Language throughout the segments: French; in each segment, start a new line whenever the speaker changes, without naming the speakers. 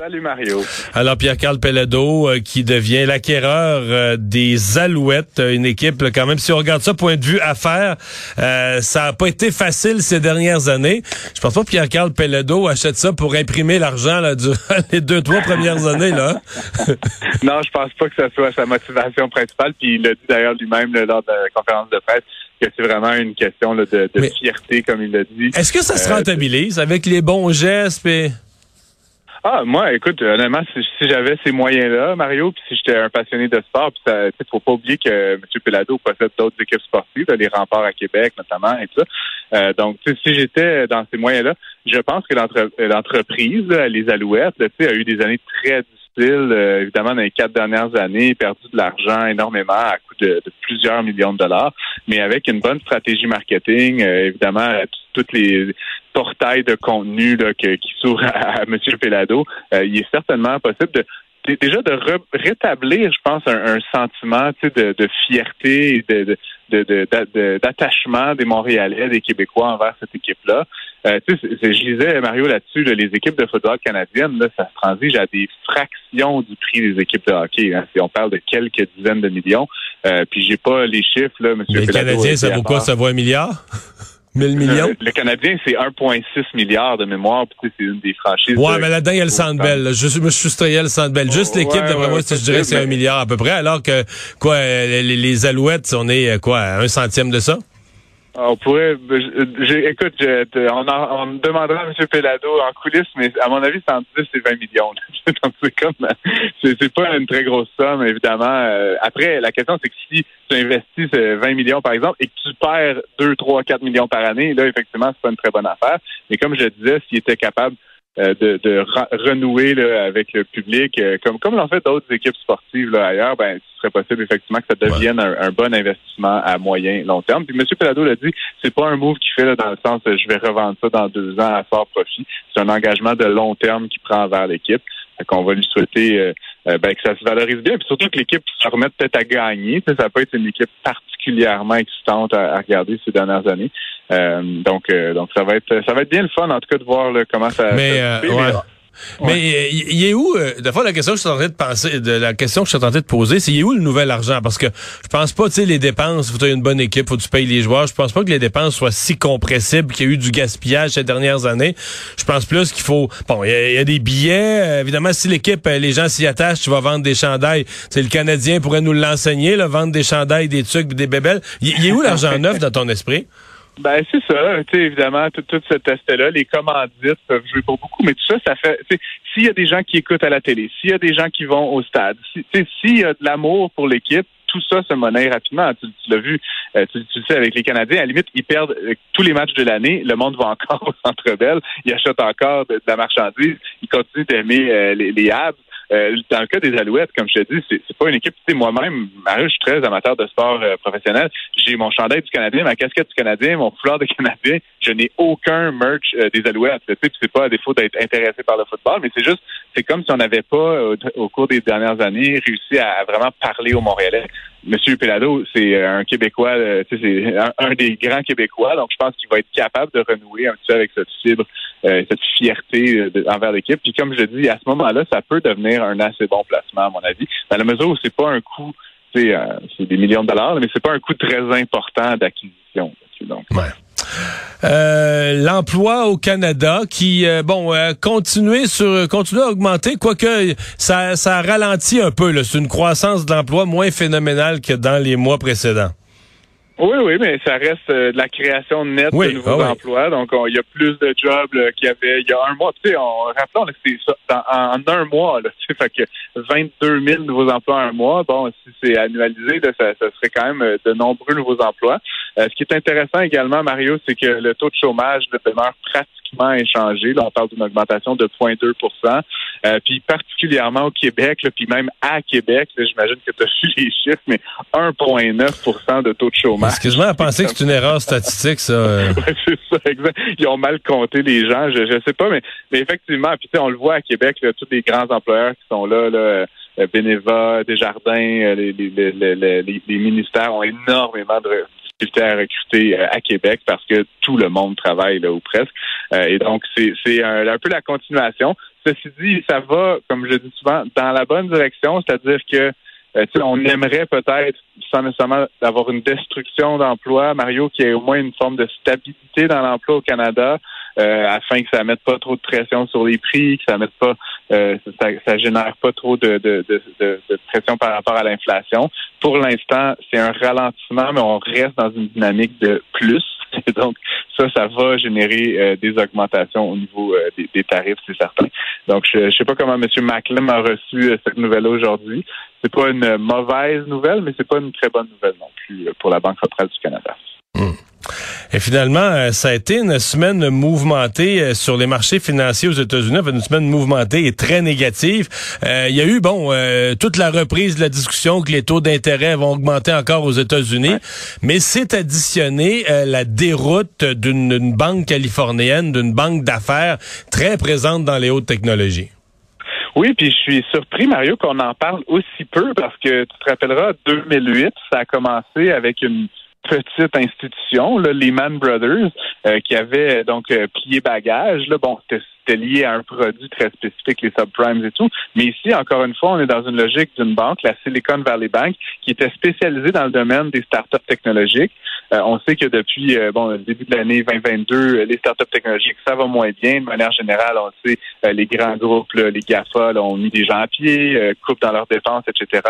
Salut Mario.
Alors Pierre-Carl Pellado euh, qui devient l'acquéreur euh, des Alouettes, une équipe là, quand même si on regarde ça point de vue affaires, euh, ça a pas été facile ces dernières années. Je pense pas que Pierre-Carl Pellado achète ça pour imprimer l'argent là durant les deux trois premières années là.
non, je pense pas que ce soit sa motivation principale puis il l'a dit d'ailleurs lui-même là, lors de la conférence de presse que c'est vraiment une question là, de, de fierté comme il l'a dit.
Est-ce que ça se
Euh,
rentabilise avec les bons gestes et
Ah, moi, écoute, honnêtement, si, si j'avais ces moyens-là, Mario, puis si j'étais un passionné de sport, puis ça, faut pas oublier que M. Pelado possède d'autres équipes sportives, les remparts à Québec notamment et tout ça. Euh, donc, si j'étais dans ces moyens-là, je pense que l'entre- l'entreprise, les Alouettes, là, a eu des années très difficiles, euh, évidemment, dans les quatre dernières années, perdu de l'argent énormément à coût de, de plusieurs millions de dollars, mais avec une bonne stratégie marketing, euh, évidemment, euh, toutes les portails de contenu là, que- qui s'ouvrent à, à M. Pelado, euh, il est certainement possible de déjà de re- rétablir, je pense, un, un sentiment tu sais, de, de fierté et de, de, de- d'attachement des Montréalais, des Québécois envers cette équipe-là. Euh, tu sais, je lisais, Mario, là-dessus, là, les équipes de football canadiennes, là, ça se transige à des fractions du prix des équipes de hockey. Hein. Si on parle de quelques dizaines de millions, euh, puis j'ai pas les chiffres, là, M.
les Canadiens ça vaut quoi? Ça vaut un milliard? 1000 millions
le Canadien, c'est 1,6 milliard de mémoire, puis tu sais, c'est une des franchises.
Ouais, mais là-dedans, il y a le Centre Bell. là. Je me soustrayais le Centre Bell. Juste
Oh,
l'équipe,
ouais,
d'après
ouais,
moi, je dirais que c'est
mais-
un milliard à peu près, alors que, quoi, les, les Alouettes, on est, quoi, un centième de ça?
On pourrait. je- j'ai- écoute, je- on, en- on demandera à M. Pelado en coulisses, mais à mon avis, c'est entre 10 et 20 millions. C'est comme. C'est pas une très grosse somme, évidemment. Euh, Après, la question, c'est que si tu investis euh, 20 millions, par exemple, et que tu perds 2, 3, 4 millions par année, là, effectivement, c'est pas une très bonne affaire. Mais comme je disais, s'il était capable euh, de, de re- renouer là, avec le public, euh, comme comme l'ont fait d'autres équipes sportives là, ailleurs, ben ce serait possible effectivement que ça devienne un, un bon investissement à moyen long terme. Puis M. Pelado l'a dit, c'est pas un move qu'il fait là, dans le sens euh, je vais revendre ça dans deux ans à fort profit. C'est un engagement de long terme qu'il prend envers l'équipe. Fait qu'on va lui souhaiter euh, euh, ben, que ça se valorise bien, puis surtout que l'équipe se remette peut-être à gagner. Tu sais, ça peut être une équipe particulièrement excitante à, à regarder ces dernières années. Euh, donc, euh, donc ça va être ça va être bien le fun en tout cas de voir là, comment ça.
Mais,
ça
euh,
se fait,
ouais.
mais-
Mais euh, il il est où, euh, de fois, la question que je suis en train de penser, de la question que je suis en train de poser, c'est il est où le nouvel argent? Parce que je pense pas, tu sais, les dépenses, faut que une bonne équipe, faut que tu payes les joueurs. Je pense pas que les dépenses soient si compressibles, qu'il y a eu du gaspillage ces dernières années. Je pense plus qu'il faut, bon, il y, a- il y a des billets. euh, évidemment, si l'équipe, euh, les gens s'y attachent, tu vas vendre des chandails. C'est le Canadien pourrait nous l'enseigner, vendre des chandails, des trucs, des bébelles. Il est où l'argent neuf dans ton esprit?
Ben c'est ça, tu sais évidemment tout, tout cet aspect-là, les commandites peuvent jouer pour beaucoup, mais tout ça, ça fait, s'il y a des gens qui écoutent à la télé, s'il y a des gens qui vont au stade, si, s'il y a de l'amour pour l'équipe, tout ça se monnaie rapidement. Tu, tu l'as vu, euh, tu, le sais avec les Canadiens, à la limite ils perdent euh, tous les matchs de l'année, le monde va encore au Centre Bell, ils achètent encore de, de la marchandise, ils continuent d'aimer euh, les, les Habs. Euh, dans le cas des Alouettes, comme je te dis, c'est, pas une équipe. Tu sais, moi-même, je suis très amateur de sport euh, professionnel. J'ai mon chandail du Canadien, ma casquette du Canadien, mon foulard de Canadien. Je n'ai aucun merch euh, des Alouettes. Tu sais, c'est pas à défaut d'être intéressé par le football, mais c'est juste, c'est comme si on n'avait pas, euh, au cours des dernières années, réussi à, vraiment parler aux Montréalais. Monsieur Pelado, c'est un Québécois, euh, c'est un, un des grands Québécois, donc je pense qu'il va être capable de renouer un petit peu avec cette fibre, euh, cette fierté euh, de- envers l'équipe. Puis comme je dis, à ce moment-là, ça peut devenir un assez bon placement, à mon avis, dans la mesure où c'est pas un coût, euh, c'est des millions de dollars, mais c'est pas un coût très important d'acquisition. Donc,
Ouais. Euh, l'emploi au Canada qui euh, bon euh, continuer sur continuer à augmenter quoique ça ça ralentit un peu c'est une croissance d'emploi moins phénoménale que dans les mois précédents.
Oui, oui, mais ça reste euh, de la création nette
Oui,
de nouveaux
ah oui.
emplois. Donc, on- il y a plus de jobs là, qu'il y avait il y a un mois. Tu sais, on, rappelons que c'est ça, dans- en, un mois. Là, tu sais, fait que 22 000 nouveaux emplois en un mois. Bon, si c'est annualisé, là, ça, ça serait quand même euh, de nombreux nouveaux emplois. Euh, ce qui est intéressant également, Mario, c'est que le taux de chômage là, demeure pratiquement inchangé. Là, on parle d'une augmentation de 0,2% euh, Puis particulièrement au Québec, là, puis même à Québec, j'imagine que tu as vu les chiffres, mais 1,9% de taux de chômage.
Excuse-moi à penser que c'est une erreur statistique, ça. euh.
Ouais, c'est ça, exact. Ils ont mal compté les gens, je, je sais pas, mais, mais effectivement, puis on le voit à Québec, là, tous les grands employeurs qui sont là, là euh, Beneva, Desjardins, euh, les, les, les, les, ministères ont énormément de difficultés à recruter à Québec parce que tout le monde travaille là ou presque. Euh, et donc, c'est un, un peu la continuation. Ceci dit, ça va, comme je le dis souvent, dans la bonne direction, c'est-à-dire que euh, on aimerait peut-être, sans nécessairement avoir une destruction d'emploi, Mario, qu'il y ait au moins une forme de stabilité dans l'emploi au Canada, euh, afin que ça mette pas trop de pression sur les prix, que ça mette pas, euh, ça, ça génère pas trop de, de, de, de- pression par rapport à l'inflation. Pour l'instant, c'est un ralentissement, mais on reste dans une dynamique de plus. Donc, ça, ça va générer euh, des augmentations au niveau euh, des, tarifs, c'est certain. Donc, je ne sais pas comment M. Macklem a reçu euh, cette nouvelle aujourd'hui. C'est pas une mauvaise nouvelle, mais c'est pas une très bonne nouvelle non plus pour la Banque centrale du Canada.
Et finalement, euh, ça a été une semaine mouvementée euh, sur les marchés financiers aux États-Unis, une semaine mouvementée et très négative. Euh, Il y a eu, bon, euh, toute la reprise de la discussion que les taux d'intérêt vont augmenter encore aux États-Unis, mais c'est additionné euh, la déroute d'une banque californienne, d'une banque d'affaires très présente dans les hautes technologies.
Oui, puis je suis surpris, Mario, qu'on en parle aussi peu parce que tu te rappelleras, 2008, ça a commencé avec une petite institution, là, Lehman Brothers, euh, qui avait donc euh, plié bagage. Là, bon, c'était c'était lié à un produit très spécifique, les subprimes et tout. Mais ici, encore une fois, on est dans une logique d'une banque, la Silicon Valley Bank, qui était spécialisée dans le domaine des startups technologiques. Euh, on sait que depuis euh, bon le début de l'année 2022, euh, les startups technologiques, ça va moins bien. De manière générale, on sait les grands groupes, les GAFA, ont mis des gens à pied, coupent dans leurs dépenses, etc.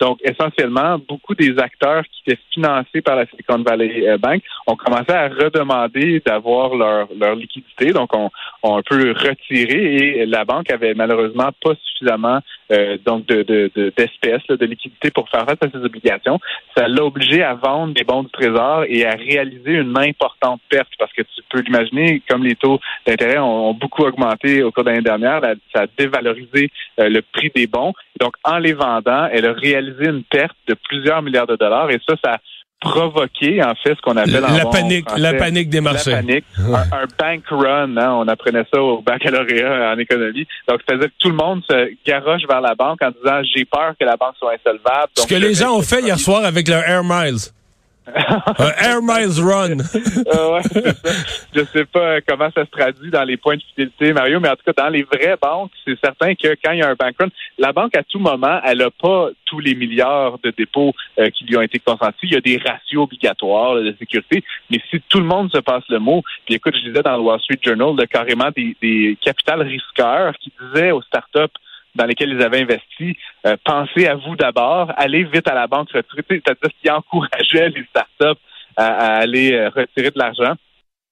Donc, essentiellement, beaucoup des acteurs qui étaient financés par la Silicon Valley Bank ont commencé à redemander d'avoir leur, leur liquidité. Donc, on, on un peu retiré et la banque avait malheureusement pas suffisamment euh, donc de, de, de- d'espèces, de liquidité pour faire face à ses obligations. Ça l'a obligé à vendre des bons du trésor et à réaliser une importante perte parce que tu peux l'imaginer, comme les taux d'intérêt ont, beaucoup augmenté au cours de l'année dernière, ça a dévalorisé euh, le prix des bons. Donc, en les vendant, elle a réalisé une perte de plusieurs milliards de dollars et ça, ça provoqué en fait ce qu'on appelle en
La
bon
panique,
français,
la panique des marchés.
la panique, un, un bank run, hein, on apprenait ça au baccalauréat en économie. Donc, c'est-à-dire que tout le monde se garoche vers la banque en disant j'ai peur que la banque soit insolvable.
Ce que les gens ont fait hier soir avec leur Air Miles. Un Air Miles Run.
Euh, ouais. Je sais pas comment ça se traduit dans les points de fidélité, Mario, mais en tout cas, dans les vraies banques, c'est certain que quand il y a un bank run, la banque, à tout moment, elle n'a pas tous les milliards de dépôts euh, qui lui ont été consentis. Il y a des ratios obligatoires là, de sécurité, mais si tout le monde se passe le mot, puis écoute, je disais dans le Wall Street Journal, de carrément des, des capitales risqueurs qui disaient aux startups dans lesquels ils avaient investi, euh, pensez à vous d'abord, allez vite à la banque retraitée, c'est-à-dire qu'ils encourageaient les startups à, à aller euh, retirer de l'argent.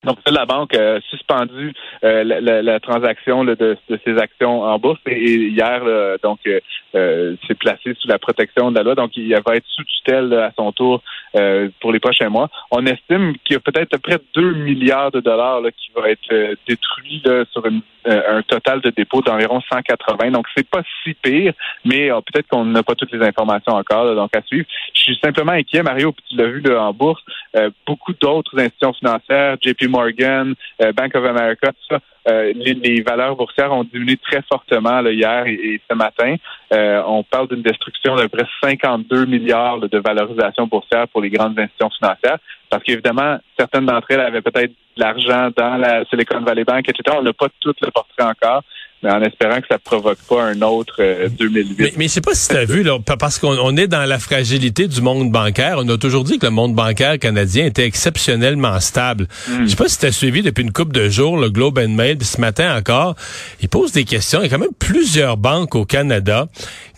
Donc, la banque a suspendu euh, la, la- transaction là, de, de ses actions en bourse et, et hier, là, donc, euh, euh, s'est placé sous la protection de la loi. Donc, il va être sous tutelle là, à son tour euh, pour les prochains mois. On estime qu'il y a peut-être près de 2 milliards de dollars qui vont être euh, détruits sur une, euh, un total de dépôts d'environ 180. Donc, c'est pas si pire, mais euh, peut-être qu'on n'a pas toutes les informations encore, donc à suivre. Je suis simplement inquiet, Mario, puis tu l'as vu en bourse, euh, beaucoup d'autres institutions financières, JP Morgan, euh, Bank of America, tout ça, euh, les, valeurs boursières ont diminué très fortement hier et, ce matin. Euh, on parle d'une destruction d'à peu près 52 milliards de valorisation boursière pour les grandes institutions financières. Parce qu'évidemment, certaines d'entre elles avaient peut-être de l'argent dans la Silicon Valley Bank, etc. On n'a pas tout le portrait encore. Mais en espérant que ça provoque pas un autre 2008.
Mais, mais je sais pas si tu as vu, là, parce qu'on est dans la fragilité du monde bancaire. On a toujours dit que le monde bancaire canadien était exceptionnellement stable. Je sais pas si tu as suivi depuis une couple de jours le Globe and Mail, puis ce matin encore, il pose des questions. Il y a quand même plusieurs banques au Canada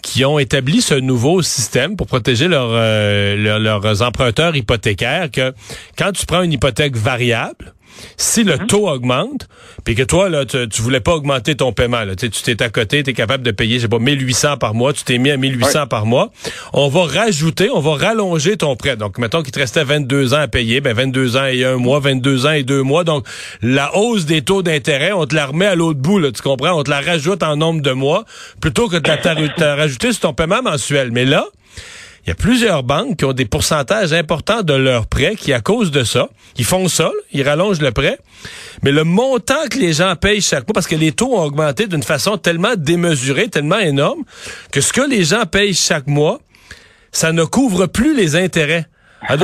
qui ont établi ce nouveau système pour protéger leurs emprunteurs hypothécaires que quand tu prends une hypothèque variable, si le mhm. taux augmente, puis que toi, là, tu, voulais pas augmenter ton paiement, là, tu t'es à côté, tu es capable de payer, je sais pas, 1800 par mois, tu t'es mis à 1800 par mois, on va rajouter, on va rallonger ton prêt. Donc, mettons qu'il te restait 22 ans à payer, ben 22 ans et un mois, 22 ans et deux mois. Donc, la hausse des taux d'intérêt, on te la remet à l'autre bout, là, tu comprends? On te la rajoute en nombre de mois, plutôt que de la rajouter sur ton paiement mensuel. Mais là, il y a plusieurs banques qui ont des pourcentages importants de leurs prêts qui, à cause de ça, ils font ça, ils rallongent le prêt, mais le montant que les gens payent chaque mois, parce que les taux ont augmenté d'une façon tellement démesurée, tellement énorme, que ce que les gens payent chaque mois, ça ne couvre plus les intérêts.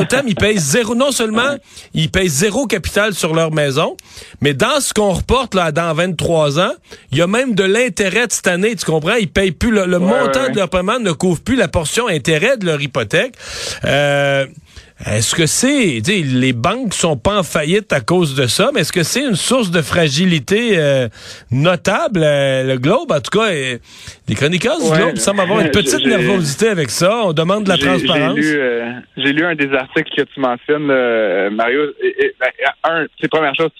Termes, ils payent zéro. Non seulement ils payent zéro capital sur leur maison, mais dans ce qu'on reporte là dans 23 ans, il y a même de l'intérêt de cette année. Tu comprends? Ils payent plus le, montant de leur paiement ne couvre plus la portion intérêt de leur hypothèque. Euh, est-ce que c'est, les banques sont pas en faillite à cause de ça, mais est-ce que c'est une source de fragilité euh, notable, euh, le Globe? En tout cas, euh, les chroniqueurs du Globe semblent avoir une petite nervosité avec ça. On demande de la transparence.
J'ai lu, un des articles que tu mentionnes, Mario. Ben, un, c'est première chose,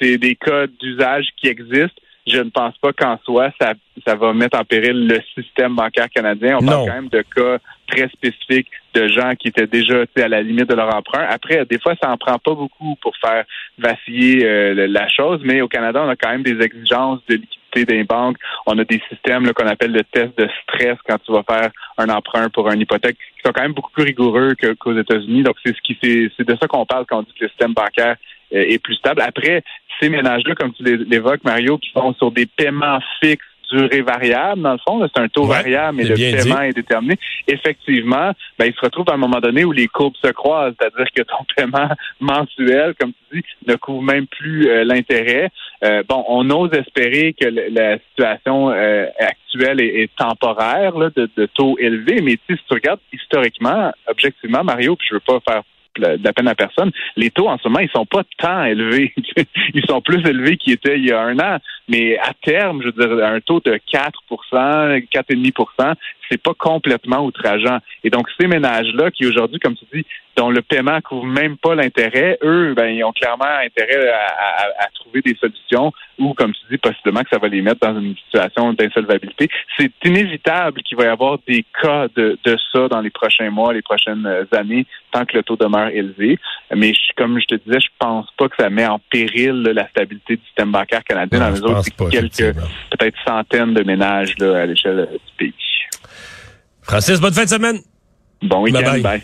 c'est des cas d'usage qui existent je ne pense pas qu'en soi, ça, ça va mettre en péril le système bancaire canadien. On parle quand même de cas très spécifiques de gens qui étaient déjà à la limite de leur emprunt. Après, des fois, ça en prend pas beaucoup pour faire vaciller euh, la chose, mais au Canada, on a quand même des exigences de liquidité des banques. On a des systèmes qu'on appelle le test de stress quand tu vas faire un emprunt pour une hypothèque qui sont quand même beaucoup plus rigoureux qu'aux États-Unis. Donc, c'est ce qui c'est de ça qu'on parle quand on dit que le système bancaire euh, est plus stable. Après, ces ménages-là, comme tu l'évoques, Mario, qui sont sur des paiements fixes durée variable, dans le fond. C'est un taux variable, mais le paiement est déterminé. Effectivement, ben, il se retrouve à un moment donné où les courbes se croisent, c'est-à-dire que ton paiement mensuel, comme tu dis, ne couvre même plus euh, l'intérêt. Euh, bon, on ose espérer que la situation euh, actuelle est, temporaire de, de, taux élevés, mais si tu regardes historiquement, objectivement, Mario, puis je veux pas faire de la peine à personne. Les taux en ce moment, ils sont pas tant élevés. ils sont plus élevés qu'ils étaient il y a un an. Mais à terme, je veux dire, un taux de 4% 4,5 c'est pas complètement outrageant. Et donc, ces ménages-là, qui aujourd'hui, comme tu dis, dont le paiement couvre même pas l'intérêt, eux, ben, ils ont clairement intérêt à, trouver des solutions ou, comme tu dis, possiblement que ça va les mettre dans une situation d'insolvabilité. C'est inévitable qu'il va y avoir des cas de, de ça dans les prochains mois, les prochaines années, tant que le taux demeure élevé. Mais comme je te disais, je pense pas que ça met en péril la stabilité du système bancaire canadien dans les autres quelques peut-être centaines de ménages là, à l'échelle du pays.
Francis, bonne fin de semaine.
Bon week-end. bye.